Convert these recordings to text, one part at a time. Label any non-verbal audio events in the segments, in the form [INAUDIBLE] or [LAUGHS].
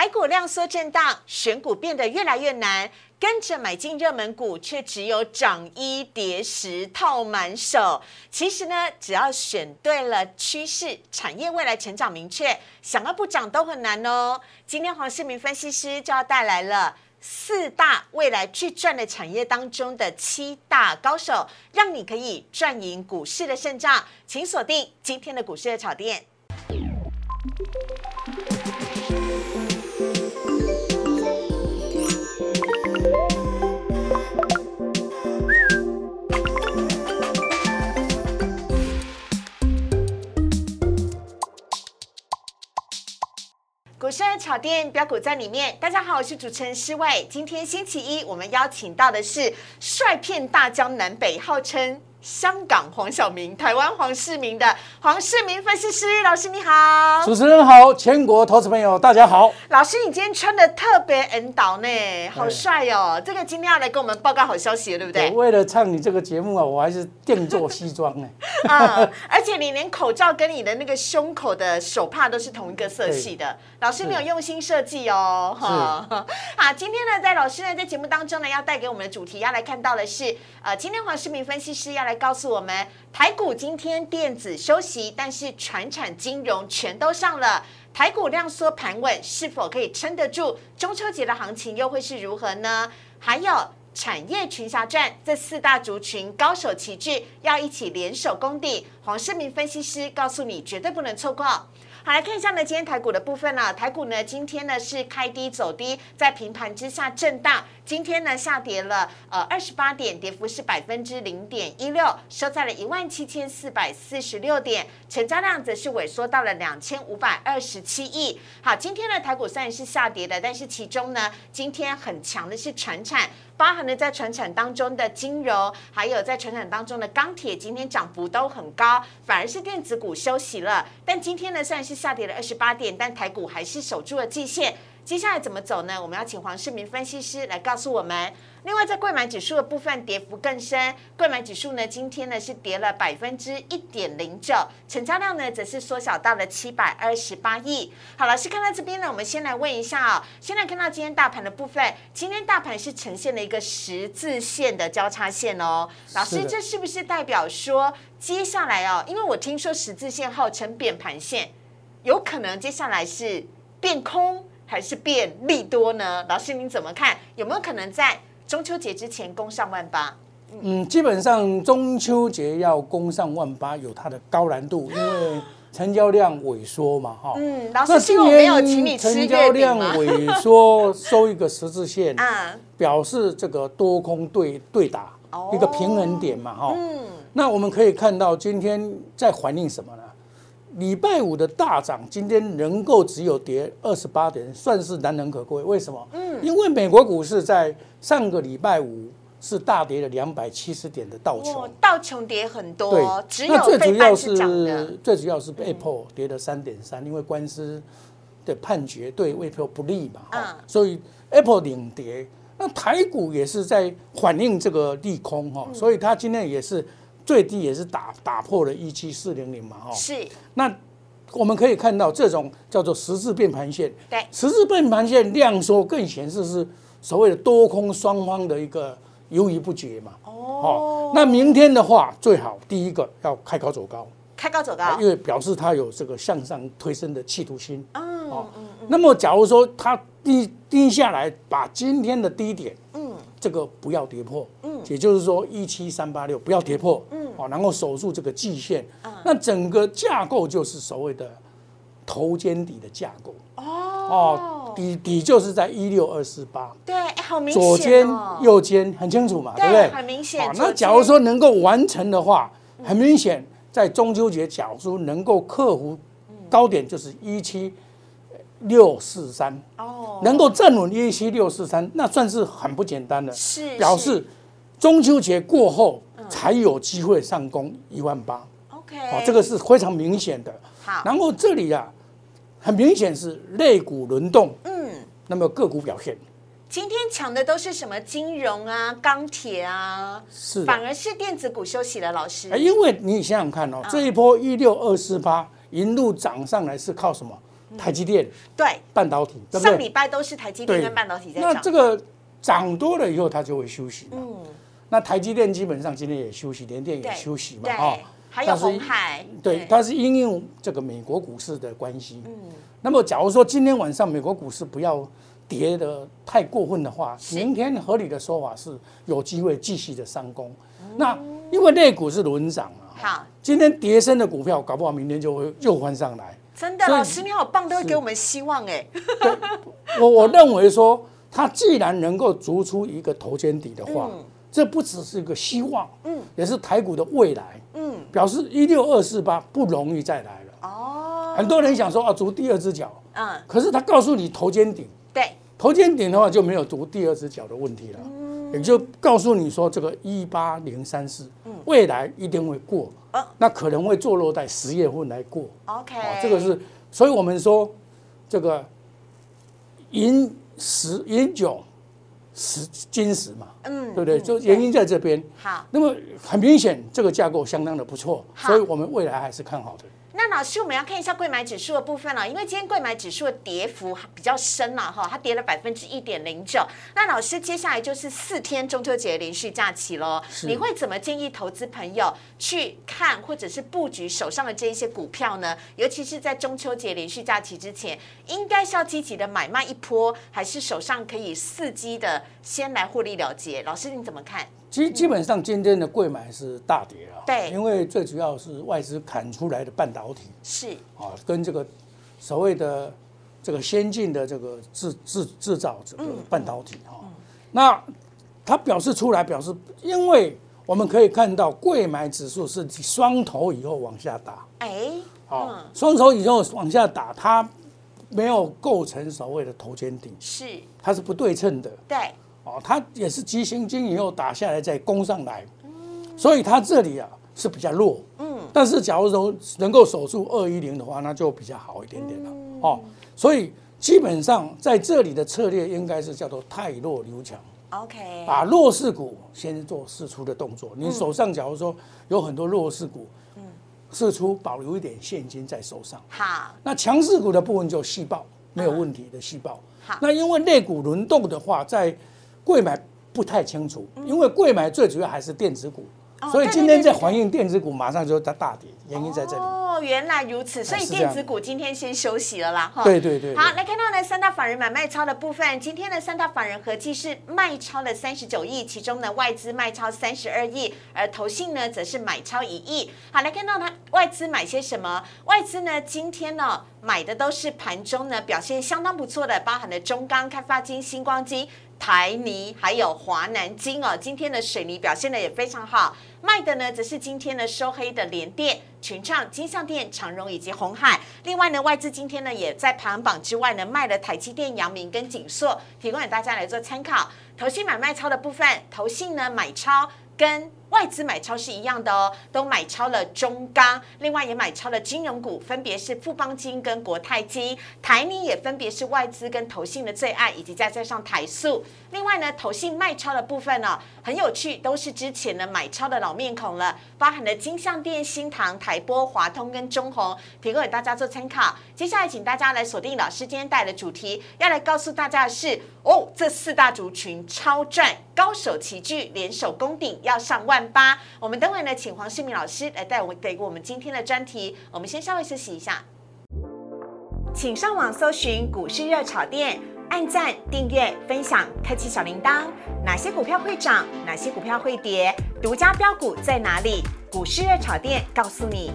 台股量缩震荡，选股变得越来越难。跟着买进热门股，却只有涨一跌十，套满手。其实呢，只要选对了趋势，产业未来成长明确，想要不涨都很难哦。今天黄世明分析师就要带来了四大未来巨赚的产业当中的七大高手，让你可以赚赢股市的胜仗。请锁定今天的股市的炒店。生日炒店标股在里面。大家好，我是主持人施伟。今天星期一，我们邀请到的是帅片大江南北，号称。香港黄晓明，台湾黄世明的黄世明分析师老师你好，主持人好，全国投资朋友大家好。老师，你今天穿的特别 N 导呢，好帅哦！这个今天要来跟我们报告好消息了，对不对？为了唱你这个节目啊，我还是定做西装呢。[LAUGHS] 啊，而且你连口罩跟你的那个胸口的手帕都是同一个色系的，老师你有用心设计哦。哈，[LAUGHS] 好，今天呢，在老师呢在节目当中呢，要带给我们的主题要来看到的是，呃，今天黄世明分析师要来。来告诉我们，台股今天电子休息，但是船产金融全都上了。台股量缩盘稳，是否可以撑得住？中秋节的行情又会是如何呢？还有产业群侠传，这四大族群高手齐聚，要一起联手攻顶。黄世明分析师告诉你，绝对不能错过。好，来看一下呢，今天台股的部分呢，台股呢今天呢是开低走低，在平盘之下震荡。今天呢下跌了呃二十八点，跌幅是百分之零点一六，收在了一万七千四百四十六点，成交量则是萎缩到了两千五百二十七亿。好，今天呢台股虽然是下跌的，但是其中呢今天很强的是船产，包含了在船产当中的金融，还有在船产当中的钢铁，今天涨幅都很高，反而是电子股休息了。但今天呢虽然是下跌了二十八点，但台股还是守住了季线。接下来怎么走呢？我们要请黄世明分析师来告诉我们。另外，在贵买指数的部分，跌幅更深。贵买指数呢，今天呢是跌了百分之一点零九，成交量呢则是缩小到了七百二十八亿。好，老师看到这边呢，我们先来问一下哦，先来看到今天大盘的部分，今天大盘是呈现了一个十字线的交叉线哦。老师，这是不是代表说接下来哦？因为我听说十字线号称变盘线，有可能接下来是变空。还是变利多呢？老师您怎么看？有没有可能在中秋节之前攻上万八？嗯，基本上中秋节要攻上万八有它的高难度，因为 [GASPS] 成交量萎缩嘛，哈。嗯，老师今年没有请你吃成交量萎缩收一个十字线，啊，[LAUGHS] 表示这个多空对对打一个平衡点嘛，哈。嗯，那我们可以看到今天在反映什么呢？礼拜五的大涨，今天能够只有跌二十八点，算是难能可贵。为什么？嗯，因为美国股市在上个礼拜五是大跌了两百七十点的道琼，道琼跌很多。对，那最主要是最主要是 Apple 跌了三点三，因为官司的判决对 Apple 不利嘛，啊，所以 Apple 领跌。那台股也是在反映这个利空哈，所以它今天也是。最低也是打打破了一七四零零嘛，哈。是。那我们可以看到这种叫做十字变盘线。对。十字变盘线量缩更显示是所谓的多空双方的一个犹豫不决嘛。哦。那明天的话，最好第一个要开高走高。开高走高。因为表示它有这个向上推升的企图心。嗯嗯嗯。那么假如说它低低下来，把今天的低点。这个不要跌破，嗯，也就是说一七三八六不要跌破，嗯，好，然后守住这个季线，那整个架构就是所谓的头肩底的架构，哦，哦，底底就是在一六二四八，对，好明显，左肩右肩很清楚嘛，对不对？很明显。那假如说能够完成的话，很明显在中秋节假如能够克服高点，就是一七。六四三哦，能够站稳一七六四三，那算是很不简单的，是表示中秋节过后才有机会上攻一万八。OK，哦，这个是非常明显的。好，然后这里啊，很明显是类股轮动，嗯，那么个股表现，今天抢的都是什么金融啊、钢铁啊，是，反而是电子股休息了，老师。因为你想想看哦，这一波一六二四八一路涨上来是靠什么？台积电对半导体，对不上对？礼拜都是台积电跟半导体在涨那这。个涨多了以后，它就会休息嘛。那台积电基本上今天也休息，联电也休息嘛，对哈。还有红海，对，它是因用这个美国股市的关系。嗯。那么，假如说今天晚上美国股市不要跌的太过分的话，明天合理的说法是有机会继续的上攻。那因为类股是轮涨嘛，好，今天跌升的股票，搞不好明天就会又翻上来。真的，老师你好棒，都会给我们希望哎。我我认为说，他既然能够逐出一个头肩底的话，嗯。这不只是一个希望，嗯，也是台股的未来，嗯，表示一六二四八不容易再来了。哦，很多人想说啊，逐第二只脚，嗯，可是他告诉你头肩顶，对，头肩顶的话就没有逐第二只脚的问题了，也就告诉你说这个一八零三四未来一定会过哦，那可能会坐落在十月份来过。OK，哦，这个是，所以我们说这个银石银九石金石嘛，嗯对不对？就原因在这边。好。那么很明显，这个架构相当的不错，所以我们未来还是看好的。那老师，我们要看一下贵买指数的部分了，因为今天贵买指数的跌幅比较深了哈，它跌了百分之一点零九。那老师，接下来就是四天中秋节连续假期喽，你会怎么建议投资朋友去看或者是布局手上的这一些股票呢？尤其是在中秋节连续假期之前，应该是要积极的买卖一波，还是手上可以伺机的先来获利了结？老师你怎么看？基基本上今天的贵买是大跌了，对因为最主要是外资砍出来的半导体是啊，跟这个所谓的这个先进的这个制制制造这个半导体哈，那它表示出来表示，因为我们可以看到贵买指数是双头以后往下打，哎，好，双头以后往下打，它没有构成所谓的头肩顶，是它是不对称的。对，哦，它也是急行军以后打下来再攻上来，所以它这里啊是比较弱，嗯，但是假如说能够守住二一零的话，那就比较好一点点了，哦，所以基本上在这里的策略应该是叫做太弱留强，OK，把弱势股先做试出的动作。你手上假如说有很多弱势股，嗯，试出保留一点现金在手上，好，那强势股的部分就细报没有问题的细报。好那因为类股轮动的话，在贵买不太清楚，因为贵买最主要还是电子股，所以今天在反映电子股马上就在大跌，原因在这里。哦，原来如此，所以电子股今天先休息了啦，哈。对对对对好，来看到呢三大法人买卖超的部分，今天的三大法人合计是卖超了三十九亿，其中呢外资卖超三十二亿，而投信呢则是买超一亿。好，来看到它外资买些什么？外资呢今天呢买的都是盘中呢表现相当不错的，包含了中钢、开发金、星光金。台泥还有华南金哦，今天的水泥表现的也非常好，卖的呢则是今天的收黑的联电、群创、金相电、长荣以及红海。另外呢，外资今天呢也在排行榜之外呢卖了台积电、阳明跟景硕，提供给大家来做参考。投信买卖超的部分，投信呢买超跟外资买超是一样的哦，都买超了中钢，另外也买超了金融股，分别是富邦金跟国泰金，台泥也分别是外资跟投信的最爱，以及再加上台塑。另外呢，投信卖超的部分呢、很有趣，都是之前呢买超的老面孔了，包含了金相店、新唐、台波、华通跟中红，提供给大家做参考。接下来请大家来锁定老师今天带来的主题，要来告诉大家的是哦，这四大族群超赚，高手齐聚，联手攻顶，要上万八。我们等会呢，请黄世明老师来带我们给我们今天的专题。我们先稍微休息一下。请上网搜寻股市热炒店，按赞、订阅、分享，开启小铃铛。哪些股票会涨？哪些股票会跌？独家标股在哪里？股市热炒店告诉你。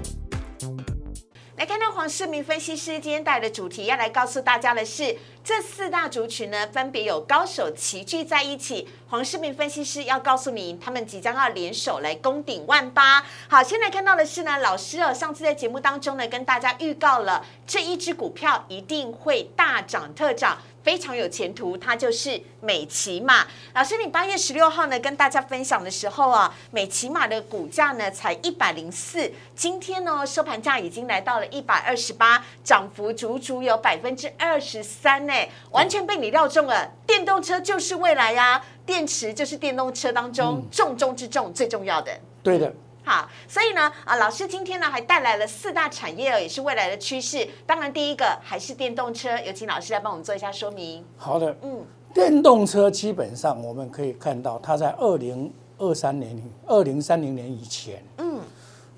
看到黄世明分析师今天带的主题，要来告诉大家的是，这四大族群呢，分别有高手齐聚在一起。黄世明分析师要告诉你，他们即将要联手来攻顶万八。好，先来看到的是呢，老师哦，上次在节目当中呢，跟大家预告了这一只股票一定会大涨特涨。非常有前途，它就是美骑马。老师，你八月十六号呢跟大家分享的时候啊，美骑马的股价呢才一百零四，今天呢收盘价已经来到了一百二十八，涨幅足足有百分之二十三呢，完全被你料中了。电动车就是未来呀、电池就是电动车当中重中之重最重要的。对的，好，所以呢，啊，老师今天呢还带来了四大产业哦，也是未来的趋势。当然，第一个还是电动车，有请老师来帮我们做一下说明。好的，嗯，电动车基本上我们可以看到，它在二零二三年、二零三零年以前，嗯，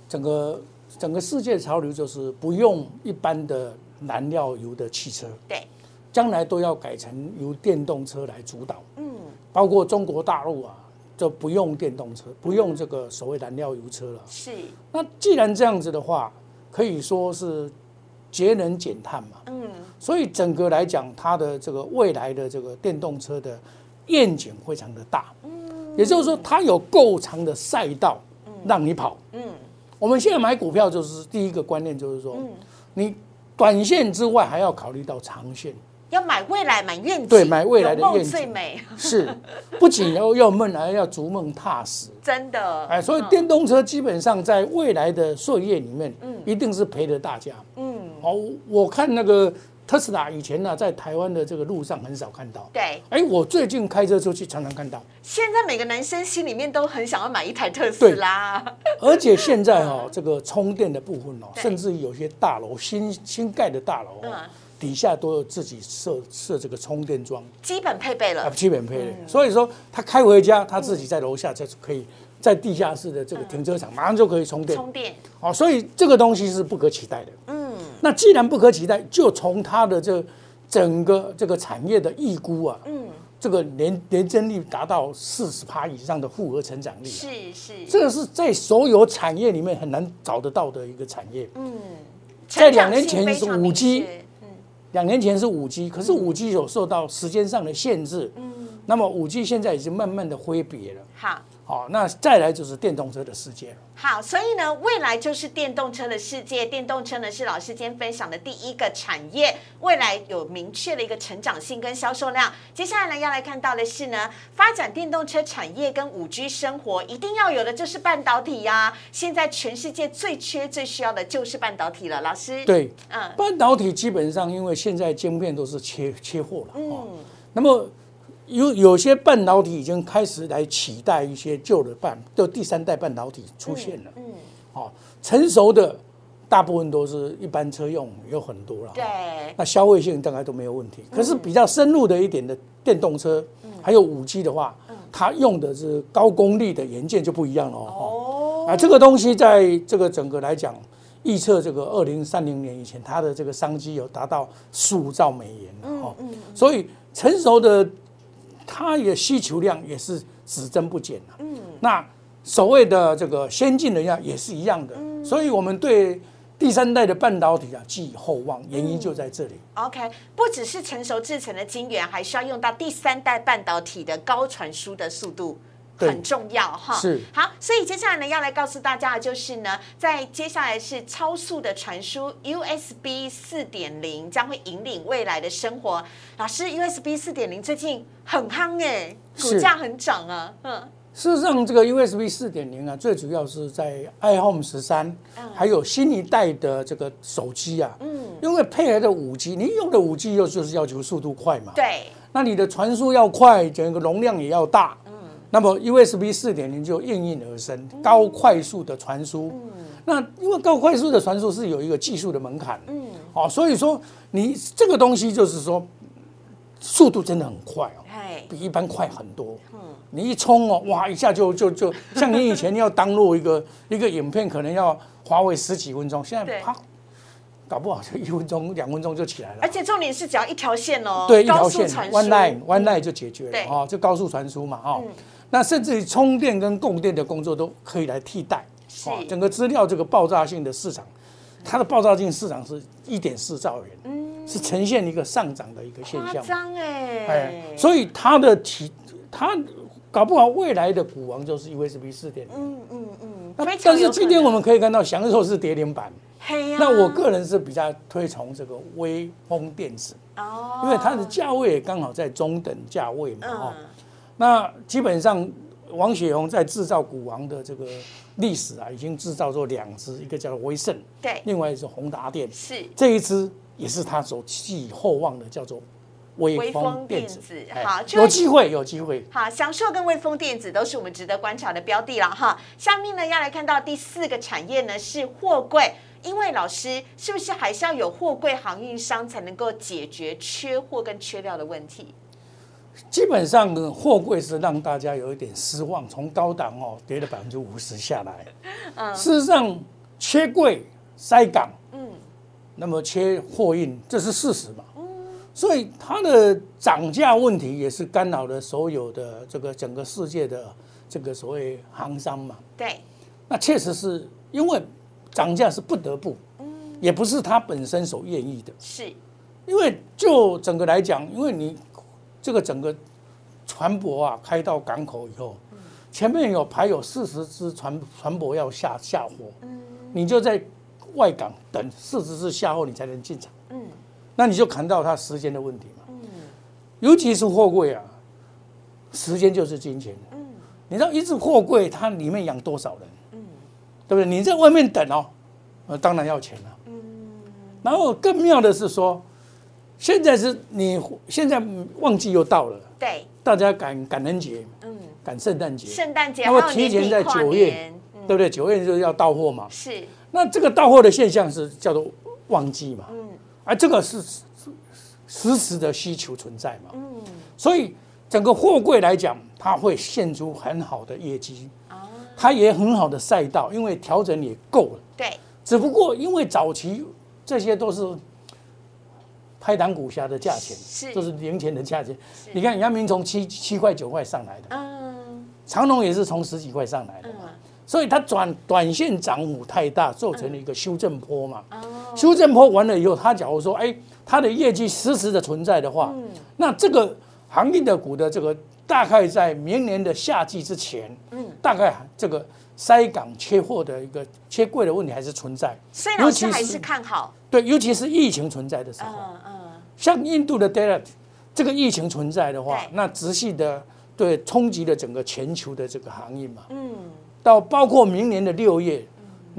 整个整个世界潮流就是不用一般的燃料油的汽车，对，将来都要改成由电动车来主导，嗯，包括中国大陆啊。就不用电动车，不用这个所谓燃料油车了。是。那既然这样子的话，可以说是节能减碳嘛。嗯。所以整个来讲，它的这个未来的这个电动车的愿景非常的大。嗯。也就是说，它有够长的赛道让你跑。嗯。我们现在买股票就是第一个观念，就是说，你短线之外还要考虑到长线。要买未来，买愿景，对，买未来的愿景最美。是，不仅要要梦，还要逐梦踏实。真的，哎，所以电动车基本上在未来的岁月里面，嗯，一定是陪着大家。嗯，好，我看那个特斯拉以前呢，在台湾的这个路上很少看到。对，哎，我最近开车出去常常看到。现在每个男生心里面都很想要买一台特斯拉。而且现在哦，这个充电的部分哦，甚至有些大楼新新盖的大楼。底下都有自己设设这个充电桩，基本配备了。基本配备，所以说他开回家，他自己在楼下就可以在地下室的这个停车场马上就可以充电。充电，哦，所以这个东西是不可取代的。嗯，那既然不可取代，就从它的这整个这个产业的预估啊，嗯，这个年年增率达到四十趴以上的复合成长率，是是，这个是在所有产业里面很难找得到的一个产业。嗯，在两年前是五 G。两年前是五 G，可是五 G 有受到时间上的限制，嗯，那么五 G 现在已经慢慢的挥别了。好，好，那再来就是电动车的世界了。好，所以呢，未来就是电动车的世界。电动车呢是老师今天分享的第一个产业，未来有明确的一个成长性跟销售量。接下来呢要来看到的是呢，发展电动车产业跟五 G 生活一定要有的就是半导体呀。现在全世界最缺最需要的就是半导体了，老师。对，嗯，半导体基本上因为现在晶片都是缺缺货了，嗯，那么。有有些半导体已经开始来取代一些旧的半，就第三代半导体出现了。嗯，哦，成熟的大部分都是一般车用，有很多了。对，那消费性大概都没有问题。可是比较深入的一点的电动车，还有五 G 的话，它用的是高功率的元件就不一样了。哦，啊，这个东西在这个整个来讲，预测这个二零三零年以前，它的这个商机有达到十五兆美元。嗯嗯，所以成熟的。它也需求量也是只增不减啊。嗯，那所谓的这个先进的药也是一样的。嗯，所以我们对第三代的半导体啊寄予厚望，原因就在这里。OK，不只是成熟制成的晶圆，还需要用到第三代半导体的高传输的速度。很重要哈，是。好，所以接下来呢，要来告诉大家的就是呢，在接下来是超速的传输，USB 四点零将会引领未来的生活。老师，USB 四点零最近很夯哎，股价很涨啊。嗯，事实上，这个 USB 四点零啊，最主要是在 iPhone 十三，还有新一代的这个手机啊，嗯，因为配合的五 G，你用的五 G 又就是要求速度快嘛，对，那你的传输要快，整个容量也要大。那么 USB 四点零就应运而生，高快速的传输。嗯，那因为高快速的传输是有一个技术的门槛。嗯，哦，所以说你这个东西就是说，速度真的很快哦，比一般快很多。嗯，你一冲哦，哇，一下就就就像你以前要登录一个 [LAUGHS] 一个影片，可能要花费十几分钟，现在啪，搞不好就一分钟、两分钟就起来了。而且重点是只要一条线哦，对，一条线，one line，one line 就解决了。哦，就高速传输嘛，哦。那甚至于充电跟供电的工作都可以来替代，是。整个资料这个爆炸性的市场，它的爆炸性市场是一点四兆元，嗯，是呈现一个上涨的一个现象，张哎，哎，所以它的提，它搞不好未来的股王就是 USB 四点零，嗯嗯嗯，那但是今天我们可以看到享受是跌停板，那我个人是比较推崇这个微风电子，哦，因为它的价位也刚好在中等价位嘛，哦。那基本上，王雪红在制造股王的这个历史啊，已经制造出两支，一个叫做威盛，对，另外一是宏达电，是这一支也是他所寄予厚望的，叫做微风电子，好，有机会，有机会。好，享受跟微风电子都是我们值得观察的标的了哈。下面呢，要来看到第四个产业呢是货柜，因为老师是不是还是要有货柜航运商才能够解决缺货跟缺料的问题？基本上呢，货柜是让大家有一点失望，从高档哦跌了百分之五十下来。嗯，事实上缺柜塞港，嗯，那么缺货运，这是事实嘛？嗯，所以它的涨价问题也是干扰了所有的这个整个世界的这个所谓行商嘛。对，那确实是因为涨价是不得不，嗯，也不是他本身所愿意的。是，因为就整个来讲，因为你。这个整个船舶啊，开到港口以后，前面有排有四十只船船舶要下下货，你就在外港等四十只下货，你才能进场。嗯，那你就看到它时间的问题嘛。嗯，尤其是货柜啊，时间就是金钱。嗯，你知道一只货柜它里面养多少人？嗯，对不对？你在外面等哦，呃，当然要钱了。嗯，然后更妙的是说。现在是你现在旺季又到了，对，大家赶感恩节，嗯，赶圣诞节，圣诞节，那么提前在九月，对不对？九月就要到货嘛，是。那这个到货的现象是叫做旺季嘛，嗯，而这个是实时的需求存在嘛，嗯，所以整个货柜来讲，它会现出很好的业绩，哦，它也很好的赛道，因为调整也够了，对。只不过因为早期这些都是。拍档股侠的价钱，是，这是零钱的价钱。你看，阳明从七七块九块上来的，嗯，长隆也是从十几块上来的嘛，所以它短短线涨幅太大，造成了一个修正坡嘛。修正坡完了以后，它假如说，哎，它的业绩实时的存在的话，那这个行业的股的这个大概在明年的夏季之前，嗯，大概这个。塞港缺货的一个缺柜的问题还是存在，所以老师还是看好。对，尤其是疫情存在的时候，嗯嗯，像印度的 Delta 这个疫情存在的话，那直系的对冲击了整个全球的这个行业嘛，嗯，到包括明年的六月。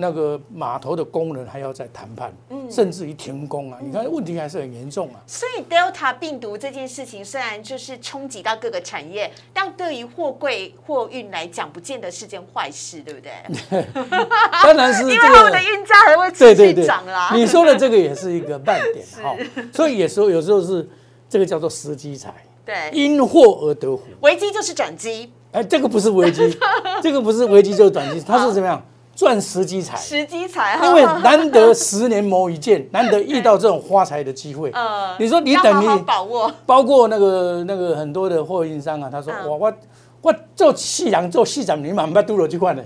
那个码头的工人还要再谈判，甚至于停工啊！你看问题还是很严重啊。所以 Delta 病毒这件事情虽然就是冲击到各个产业，但对于货柜货运来讲，不见得是件坏事，对不对？[LAUGHS] 当然是，[LAUGHS] 因为我们的运价还会持续涨啦。你说的这个也是一个慢点 [LAUGHS] 哈，所以有时候有时候是这个叫做时机财，对，因祸而得福。危机就是转机，哎，这个不是危机，这个不是危机就是转机，它是怎么样？赚时机财，时机财，因为难得十年磨一剑，[LAUGHS] 难得遇到这种发财的机会。嗯，你说你等于把握，包括那个那个很多的货运商啊，他说我我我做细阳做细长，你满不都了去换呢？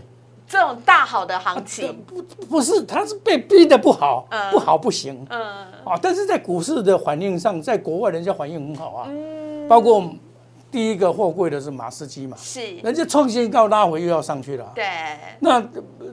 这种大好的行情，不不是，他是被逼的不好，不好不行。嗯，啊，但是在股市的反应上，在国外人家反应很好啊，包括。第一个货柜的是马士基嘛，是，人家创新高拉回又要上去了。对，那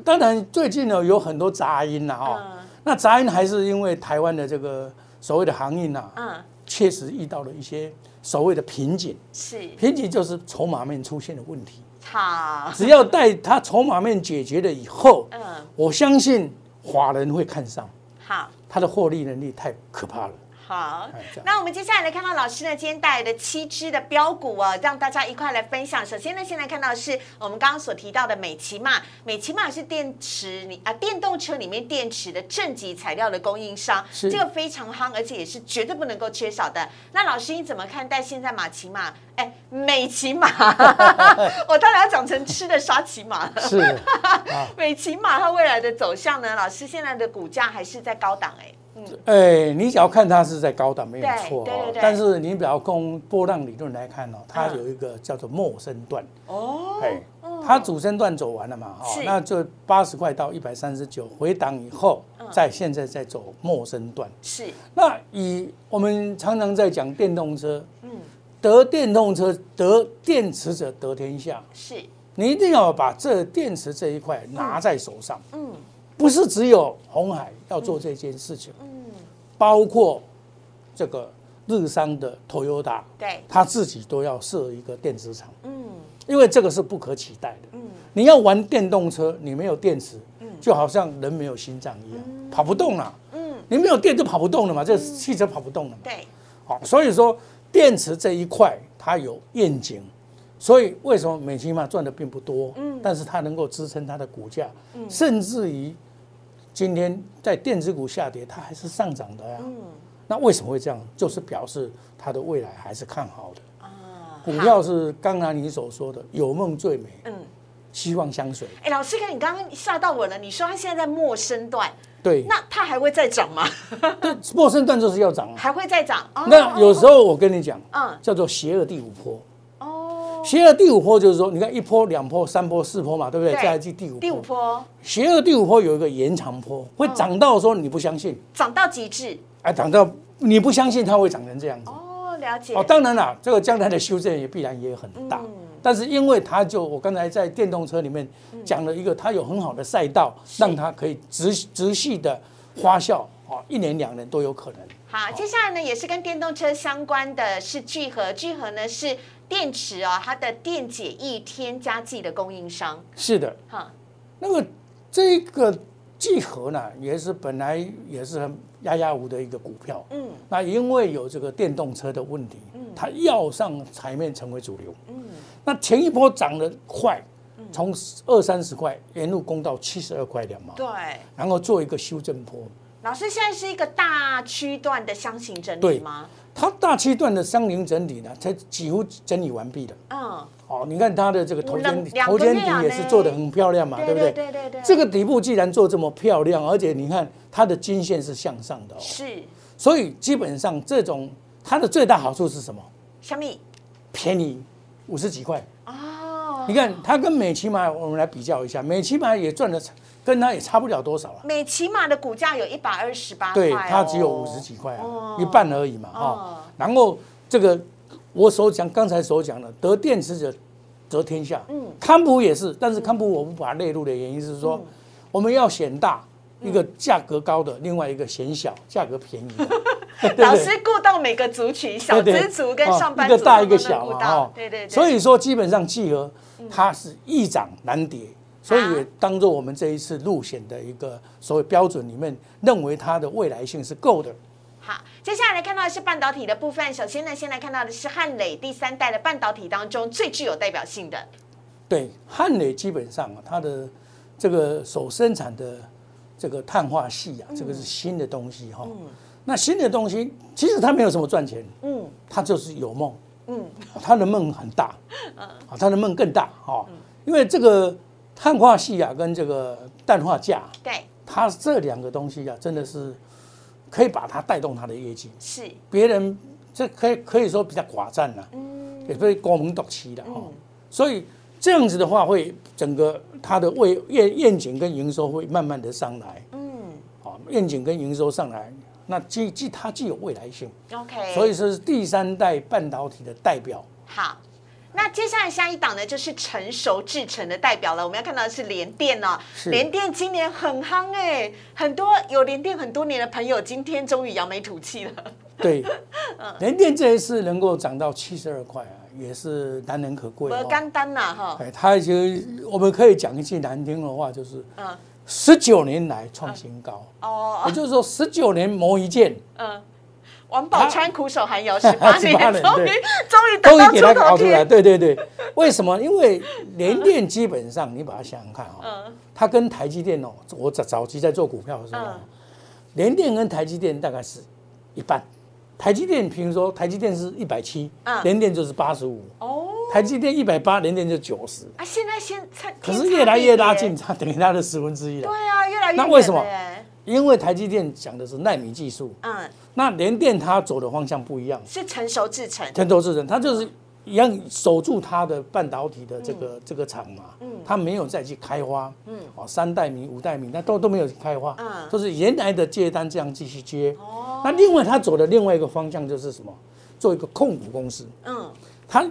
当然最近呢有很多杂音了哈，那杂音还是因为台湾的这个所谓的航运呐，嗯，确实遇到了一些所谓的瓶颈。是，瓶颈就是筹码面出现的问题。好，只要待它筹码面解决了以后，嗯，我相信华人会看上。好，它的获利能力太可怕了。好，那我们接下来来看到老师呢今天带来的七支的标股啊，让大家一块来分享。首先呢，先来看到是我们刚刚所提到的美骑马，美骑马是电池里啊电动车里面电池的正极材料的供应商，这个非常夯，而且也是绝对不能够缺少的。那老师你怎么看待现在马骑马？哎，美骑马，[LAUGHS] 我当然要讲成吃的沙琪马了。是，[LAUGHS] 美骑马它未来的走向呢？老师现在的股价还是在高档哎。哎，你只要看它是在高档没有错哦，但是你比较从波浪理论来看哦，它有一个叫做陌生段。哦，哎，它主升段走完了嘛，哦，那就八十块到一百三十九回档以后，在现在在走陌生段。是。那以我们常常在讲电动车，嗯，得电动车得电池者得天下，是。你一定要把这电池这一块拿在手上，嗯。不是只有红海要做这件事情，嗯，包括这个日商的 Toyota，对，他自己都要设一个电子厂，嗯，因为这个是不可取代的，嗯，你要玩电动车，你没有电池，嗯，就好像人没有心脏一样，跑不动了，嗯，你没有电就跑不动了嘛，这汽车跑不动了嘛，对，好，所以说电池这一块它有愿景，所以为什么美琪玛赚的并不多？嗯，但是它能够支撑它的股价，甚至于今天在电子股下跌，它还是上涨的呀。嗯，那为什么会这样？就是表示它的未来还是看好的。啊，股票是刚才你所说的有梦最美。嗯。希望相随。哎，老师哥，你刚刚吓到我了。你说它现在在陌生段，对，那它还会再涨吗？[LAUGHS] 对，陌生段就是要涨，还会再涨。那有时候我跟你讲，嗯，叫做邪恶第五波。哦，邪恶第五波就是说，你看一波、两波、三波、四波嘛，对不对？再来第五第五波。邪恶第五波有一个延长波，会涨到说你不相信，涨到极致。哎，涨到你不相信它会涨成这样子。哦，了解。哦，当然了，这个将来的修正也必然也很大。但是因为它就我刚才在电动车里面讲了一个，它有很好的赛道，让它可以直直系的发酵啊，一年两年都有可能。好，接下来呢也是跟电动车相关的是聚合，聚合呢是电池哦，它的电解液添加剂的供应商。是的，哈，那么这个聚合呢也是本来也是很压压无的一个股票，嗯，那因为有这个电动车的问题，嗯，它要上台面成为主流，嗯。那前一波涨得快，从二三十块沿路攻到七十二块两毛，对，然后做一个修正波。老师，现在是一个大区段的箱型整理吗？它大区段的箱型整理呢，才几乎整理完毕了。嗯，哦，你看它的这个头肩头肩底也是做的很漂亮嘛，对不对？对对对。这个底部既然做这么漂亮，而且你看它的均线是向上的，哦是。所以基本上这种它的最大好处是什么？小米便宜。五十几块哦，你看它跟美骑马，我们来比较一下，美骑马也赚了，跟它也差不了多少了。美骑马的股价有一百二十八，对，它只有五十几块啊，一半而已嘛，哈。然后这个我所讲刚才所讲的得电池者得天下，嗯，康普也是，但是康普我不把它列入的原因是说，我们要选大。一个价格高的，另外一个显小，价格便宜。[LAUGHS] 老师顾到每个族群，小资族跟上班族一个大一个小嘛，对对对。所以说，基本上契合它是易涨难跌，所以也当做我们这一次入选的一个所谓标准里面，认为它的未来性是够的。好，接下来看到的是半导体的部分。首先呢，先来看到的是汉磊第三代的半导体当中最具有代表性的。对，汉磊基本上啊，它的这个所生产的。这个碳化系啊，这个是新的东西哈。那新的东西其实它没有什么赚钱，嗯，它就是有梦，嗯，它的梦很大，[LAUGHS] 啊，它的梦更大哈。因为这个碳化系啊，跟这个氮化镓，对，它这两个东西啊，真的是可以把它带动它的业绩。是，别人这可以可以说比较寡占了，嗯，也被光明独期的哈。所以。这样子的话，会整个它的未愿愿景跟营收会慢慢的上来，嗯，啊，愿景跟营收上来，那既既它既有未来性，OK，所以说是第三代半导体的代表。好，那接下来下一档呢，就是成熟制成的代表了。我们要看到的是联电呢，联电今年很夯哎，很多有联电很多年的朋友，今天终于扬眉吐气了。对，[LAUGHS] 联电这一次能够涨到七十二块啊。也是难能可贵，不简单呐哈。哎，他就我们可以讲一句难听的话，就是嗯，十九年来创新高哦，也就是说十九年磨一剑。嗯，王宝钏苦守寒窑 [LAUGHS] 十八年，终于终于等到出头天。对对对，为什么？因为联电基本上你把它想想看哦，它跟台积电哦，我早早期在做股票的时候，联电跟台积电大概是一半。台积电，比如说台积电是一百七，联电就是八十五。哦，台积电一百八，联电就九十。啊，现在现可是越来越拉近，差等于它的十分之一了。对啊，越来越那为什么？因为台积电讲的是纳米技术，嗯，那联电它走的方向不一样，是成熟制程。成熟制程，它就是一样守住它的半导体的这个这个厂嘛，嗯，它没有再去开花，嗯，哦，三代米、五代米，那都都没有开花，嗯，都是原来的接单这样继续接。哦。那另外，它走的另外一个方向就是什么？做一个控股公司。嗯，他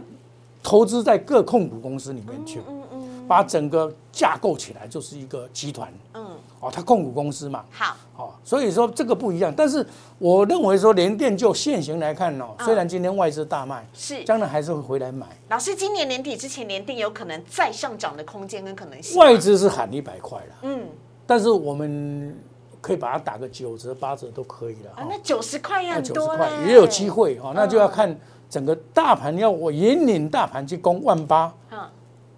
投资在各控股公司里面去，嗯嗯，把整个架构起来就是一个集团。嗯，哦，他控股公司嘛。好。哦，所以说这个不一样。但是我认为说，联电就现行来看哦，虽然今天外资大卖，是将来还是会回来买。老师，今年年底之前，联电有可能再上涨的空间跟可能性。外资是喊一百块了。嗯，但是我们。可以把它打个九折八折都可以了。啊，那九十块也很多块也有机会哦，那就要看整个大盘要我引领大盘去攻万八、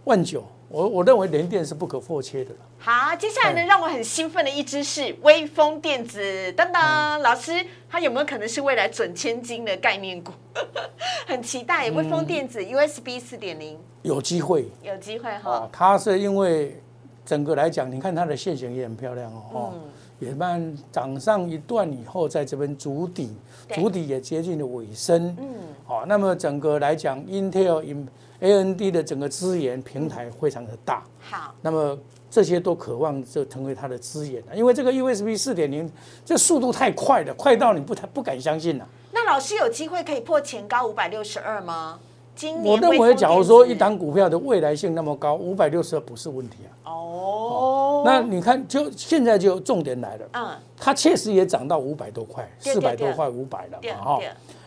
万九，我我认为联电是不可或缺的了。好，接下来呢，让我很兴奋的一支是微风电子，等等，老师，它有没有可能是未来准千金的概念股？[LAUGHS] 很期待微风电子 USB 四点零，有机会，有机会哈。它是因为整个来讲，你看它的线型也很漂亮哦，也慢涨上一段以后，在这边筑底，筑底也接近了尾声，嗯，好，那么整个来讲，Intel、AMD 的整个资源平台非常的大，好，那么。这些都渴望就成为它的资源因为这个 USB 四点零这速度太快了，快到你不太不敢相信了。那老师有机会可以破前高五百六十二吗？今年我认为，假如说一档股票的未来性那么高，五百六十二不是问题啊。哦，那你看，就现在就重点来了。嗯，它确实也涨到五百多块，四百多块，五百了嘛哈。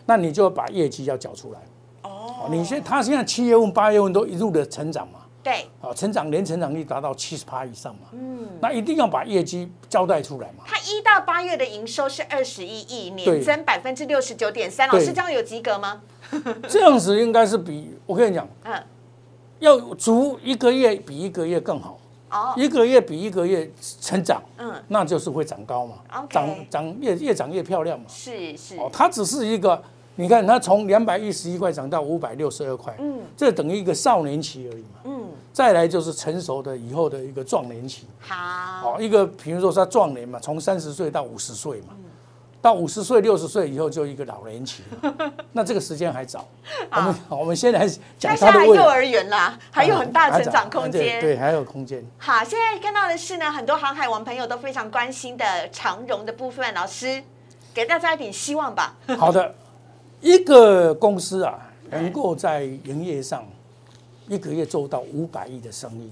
那你就要把业绩要缴出来。哦，你现它现在七月份、八月份都一路的成长嘛。对，啊，成长年成长率达到七十趴以上嘛，嗯，那一定要把业绩交代出来嘛。它一到八月的营收是二十一亿，年增百分之六十九点三，老师这样有及格吗？[LAUGHS] 这样子应该是比我跟你讲，嗯，要足一个月比一个月更好，哦，一个月比一个月成长，嗯，那就是会长高嘛，长长越越长越漂亮嘛，是是，哦，它只是一个。你看，它从两百一十一块涨到五百六十二块，嗯，这等于一个少年期而已嘛，嗯，再来就是成熟的以后的一个壮年期，好，哦，一个比如说他壮年嘛，从三十岁到五十岁嘛，到五十岁、六十岁以后就一个老年期，[LAUGHS] 那这个时间还早，我们我们先来讲它的幼儿园啦，还有很大成长空间，对，还有空间。好，现在看到的是呢，很多航海王朋友都非常关心的长荣的部分，老师给大家一点希望吧。好的。一个公司啊，能够在营业上一个月做到五百亿的生意，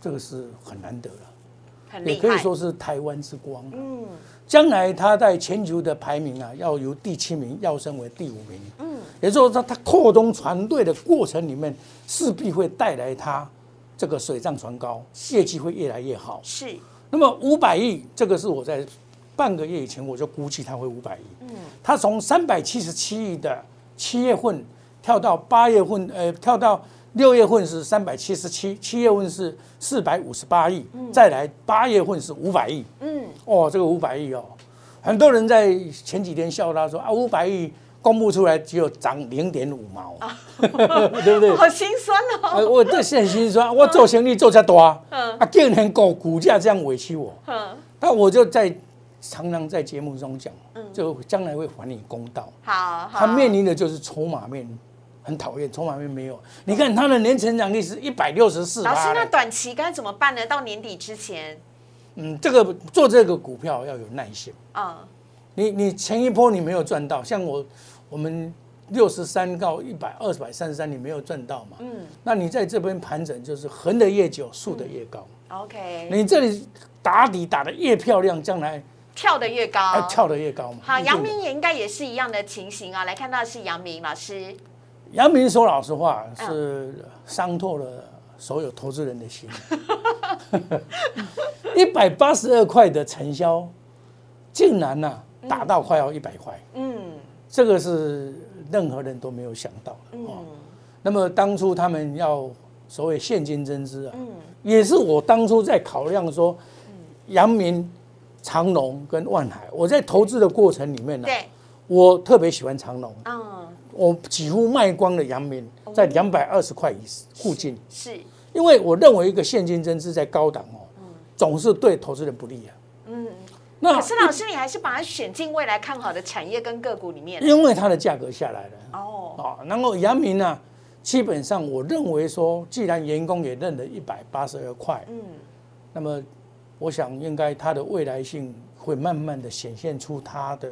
这个是很难得了，也可以说是台湾之光。嗯，将来它在全球的排名啊，要由第七名要升为第五名。嗯，也就是说，它扩充船队的过程里面，势必会带来它这个水涨船高，业绩会越来越好。是。那么五百亿，这个是我在。半个月以前我就估计它会五百亿，嗯，它从三百七十七亿的七月份跳到八月份，呃，跳到六月份是三百七十七，七月份是四百五十八亿，再来八月份是五百亿，嗯，哦，这个五百亿哦，很多人在前几天笑他说啊，五百亿公布出来只有涨零点五毛，[LAUGHS] 对不对？[LAUGHS] 好心酸哦，我这是很心酸，我做生意做这多，嗯，啊，竟然股股价这样委屈我，嗯，那我就在。常常在节目中讲，就将来会还你公道。好，他面临的就是筹码面，很讨厌，筹码面没有。你看他的年成长率是一百六十四。老师，那短期该怎么办呢？到年底之前，嗯，这个做这个股票要有耐心。啊，你你前一波你没有赚到，像我我们六十三到一百二十百三十三，你没有赚到嘛？嗯，那你在这边盘整，就是横的越久，竖的越高。OK，你这里打底打的越漂亮，将来。跳得越高，跳得越高嘛。好，杨明也应该也是一样的情形啊。来看到是杨明老师，杨明说老实话是伤透了所有投资人的心。[LAUGHS] 一百八十二块的成交，竟然呢打到快要一百块。嗯，这个是任何人都没有想到的。嗯，那么当初他们要所谓现金增资啊，嗯，也是我当初在考量说，杨明。长隆跟万海，我在投资的过程里面呢，我特别喜欢长隆，嗯，我几乎卖光了阳明，在两百二十块以附近，是，因为我认为一个现金增资在高档哦，总是对投资人不利啊，嗯，那可是老师，你还是把它选进未来看好的产业跟个股里面，因为它的价格下来了，哦，啊，然后阳明呢，基本上我认为说，既然员工也认了一百八十二块，嗯，那么。我想应该它的未来性会慢慢的显现出它的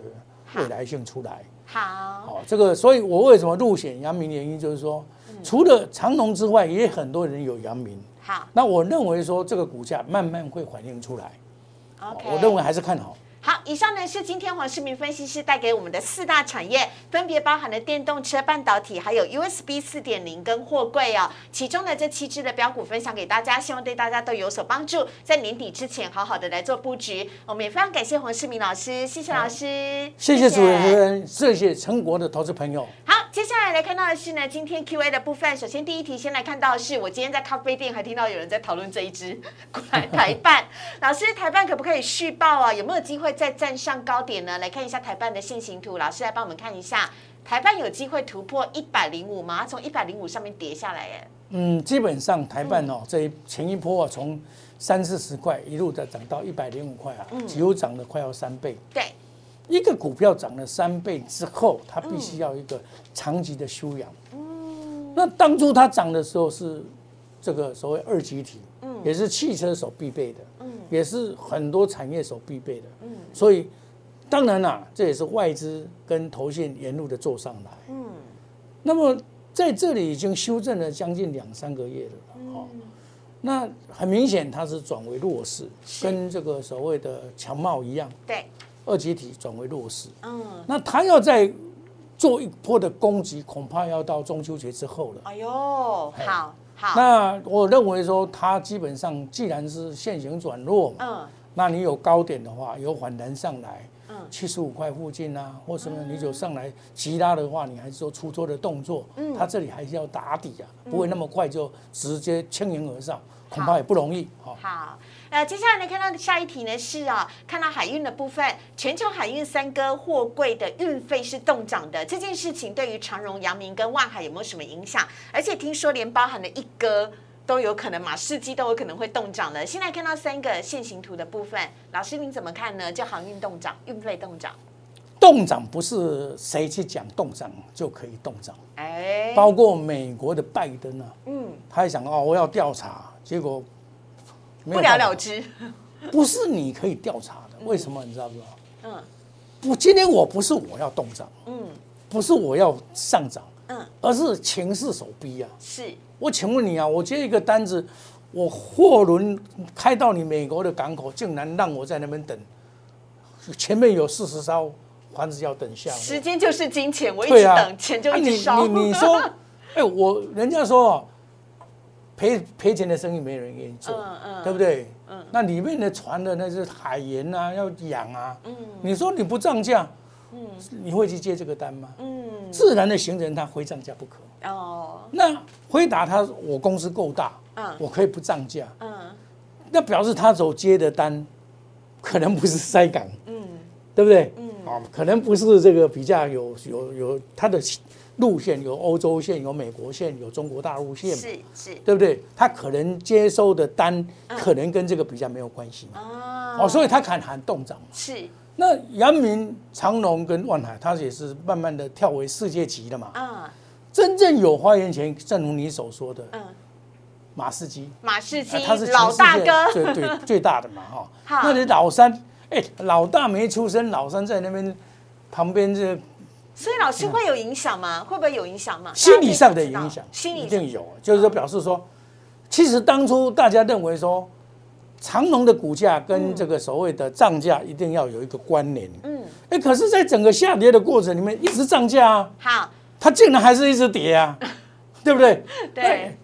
未来性出来。好，好，这个，所以我为什么入选阳明原因就是说，除了长隆之外，也很多人有阳明。好，那我认为说这个股价慢慢会反映出来。我认为还是看好。好，以上呢是今天黄世明分析师带给我们的四大产业，分别包含了电动车、半导体，还有 USB 四点零跟货柜哦。其中的这七只的标股分享给大家，希望对大家都有所帮助，在年底之前好好的来做布局。我们也非常感谢黄世明老师，谢谢老师，谢谢主持人，谢谢成国的投资朋友。好，接下来来看到的是呢，今天 Q A 的部分，首先第一题先来看到的是，我今天在咖啡店还听到有人在讨论这一只台台办，[LAUGHS] 老师台办可不可以续报啊？有没有机会？再站上高点呢？来看一下台办的线形图，老师来帮我们看一下，台办有机会突破一百零五吗？从一百零五上面跌下来，耶。嗯，基本上台办哦，这前一波啊，从三四十块一路的涨到一百零五块啊，几乎涨了快要三倍。对，一个股票涨了三倍之后，它必须要一个长期的修养。嗯，那当初它涨的时候是这个所谓二级体，嗯，也是汽车所必备的。也是很多产业所必备的，嗯，所以当然啦，这也是外资跟投信沿路的做上来，嗯，那么在这里已经修正了将近两三个月了，哦，那很明显它是转为弱势，跟这个所谓的强茂一样，对，二级体转为弱势，嗯，那它要再做一波的攻击，恐怕要到中秋节之后了，哎呦，好。那我认为说，它基本上既然是现行转弱嘛，嗯，那你有高点的话，有反弹上来，嗯，七十五块附近啊，或什么你就上来急拉的话，你还是说出脱的动作，嗯，它这里还是要打底啊，不会那么快就直接轻盈而上，恐怕也不容易，好。呃，接下来呢看到下一题呢是啊，看到海运的部分，全球海运三哥货柜的运费是动涨的，这件事情对于长荣、阳明跟万海有没有什么影响？而且听说连包含了一哥都有可能，马士基都有可能会动涨的。现在看到三个线形图的部分，老师您怎么看呢？叫航运动涨，运费动涨，动涨不是谁去讲动涨就可以动涨，哎，包括美国的拜登啊，嗯，他也想哦，我要调查，结果。不了了之，[LAUGHS] 不是你可以调查的。为什么你知道不？嗯，不今天我不是我要动涨，嗯，不是我要上涨，嗯，而是情势所逼啊。是，我请问你啊，我接一个单子，我货轮开到你美国的港口，竟然让我在那边等，前面有四十艘船子要等下。时间就是金钱，我一直等，钱就一直烧。你你说，[LAUGHS] 哎，我人家说。赔赔钱的生意没人愿意做，对不对？那里面的船的那些海盐啊，要养啊。你说你不涨价，你会去接这个单吗？自然的行人他非涨价不可。哦，那回答他，我公司够大，嗯我可以不涨价。嗯那表示他所接的单，可能不是塞港，对不对？哦，可能不是这个比较有有有他的。路线有欧洲线，有美国线，有中国大陆线，是是，对不对？他可能接收的单可能跟这个比较没有关系嘛。哦，所以他敢喊动涨嘛。是。那阳明、长隆跟万海，它也是慢慢的跳为世界级的嘛。啊。真正有花园钱，正如你所说的，嗯，马士基，马士基，他是老大哥，最最 [LAUGHS] 最大的嘛哈。好。那你老三，哎，老大没出生，老三在那边旁边这。所以老师会有影响吗？会不会有影响吗？心理上的影响，心理一定有。就是说，表示说，其实当初大家认为说，长隆的股价跟这个所谓的涨价一定要有一个关联。嗯。哎，可是，在整个下跌的过程里面，一直涨价啊。好。它竟然还是一直跌啊，[LAUGHS] 对不对？对。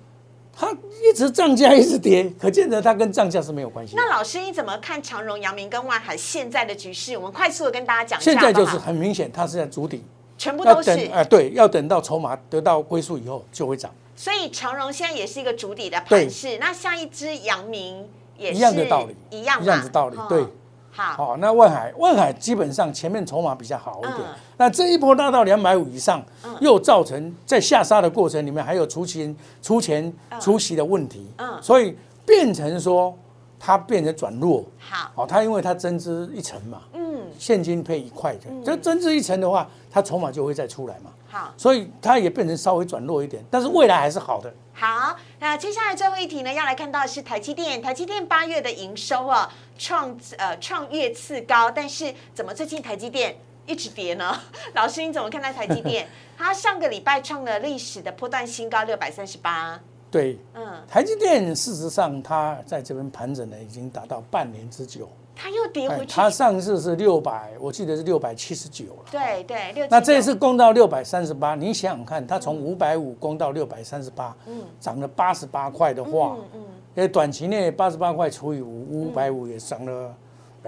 它一直涨价，一直跌，可见得它跟涨价是没有关系。那老师你怎么看长荣、阳明跟万海现在的局势？我们快速的跟大家讲一下。现在就是很明显，它是在筑底。全部都是哎，对，要等到筹码得到归宿以后就会涨。所以长荣现在也是一个主底的盘势，那下一支阳明一样的道理，一样一样的道理。对，好，好，那万海万海基本上前面筹码比较好一点，那这一波拉到两百五以上，又造成在下杀的过程里面还有出钱出钱出息的问题，嗯，所以变成说它变成转弱。好，哦，它因为它增资一层嘛，嗯，现金配一块的，就增资一层的话。它筹码就会再出来嘛，好，所以它也变成稍微转弱一点，但是未来还是好的。好，那接下来最后一题呢，要来看到的是台积电，台积电八月的营收啊，创呃创月次高，但是怎么最近台积电一直跌呢？[LAUGHS] 老师你怎么看待台积电？它上个礼拜创了历史的波段新高六百三十八。对，嗯，台积电事实上它在这边盘整呢，已经达到半年之久。它又跌回去。它上次是六百，我记得是六百七十九了。对对，六。那这次攻到六百三十八，你想想看，它从五百五攻到六百三十八，嗯，涨了八十八块的话，嗯嗯，因为短期内八十八块除以五，五百五也涨了。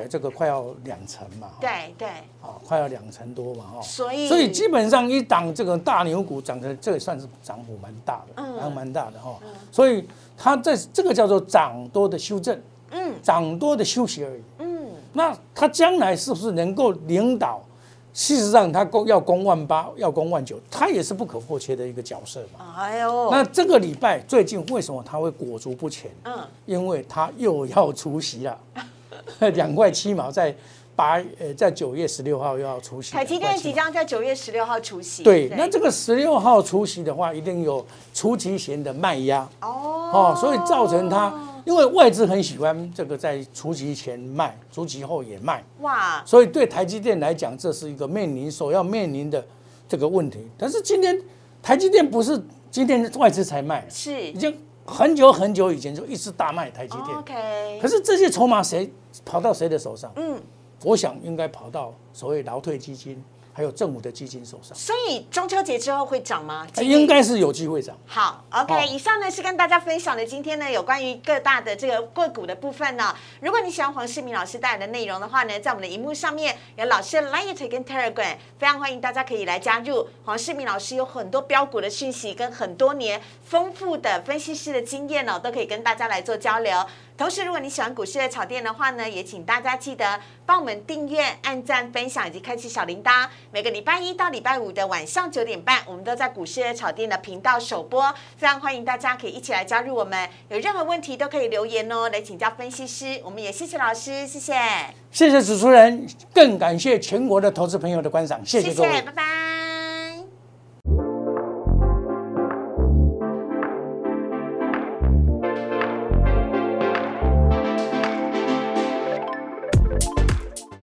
哎，这个快要两成嘛，对对，啊，快要两成多嘛，哈，所以所以基本上一档这个大牛股涨的，这也算是涨幅蛮大的，嗯，还蛮大的哈，所以它这这个叫做涨多的修正，嗯，涨多的休息而已，嗯，那它将来是不是能够领导？事实上，它攻要攻万八，要攻万九，它也是不可或缺的一个角色嘛。哎呦，那这个礼拜最近为什么它会裹足不前？嗯，因为它又要除息了。[LAUGHS] 两块七毛，在八呃，在九月十六号又要出席。台积电即将在九月十六号出席。对，那这个十六号出席的话，一定有除息前的卖压哦哦，所以造成它，因为外资很喜欢这个在除息前卖，除息后也卖哇，所以对台积电来讲，这是一个面临所要面临的这个问题。但是今天台积电不是今天外资才卖，是已经很久很久以前就一直大卖台积电。OK，可是这些筹码谁？跑到谁的手上？嗯，我想应该跑到所谓劳退基金。还有政府的基金手上，所以中秋节之后会涨吗？应该是有机会涨。好，OK，以上呢是跟大家分享的今天呢有关于各大的这个个股的部分呢。如果你喜欢黄世明老师带来的内容的话呢，在我们的荧幕上面有老师的 Light 跟 Telegram，非常欢迎大家可以来加入。黄世明老师有很多标股的讯息跟很多年丰富的分析师的经验哦，都可以跟大家来做交流。同时，如果你喜欢股市的炒店的话呢，也请大家记得帮我们订阅、按赞、分享以及开启小铃铛。每个礼拜一到礼拜五的晚上九点半，我们都在股市的炒店的频道首播，非常欢迎大家可以一起来加入我们。有任何问题都可以留言哦，来请教分析师。我们也谢谢老师，谢谢，谢谢主持人，更感谢全国的投资朋友的观赏，谢谢各位，拜拜。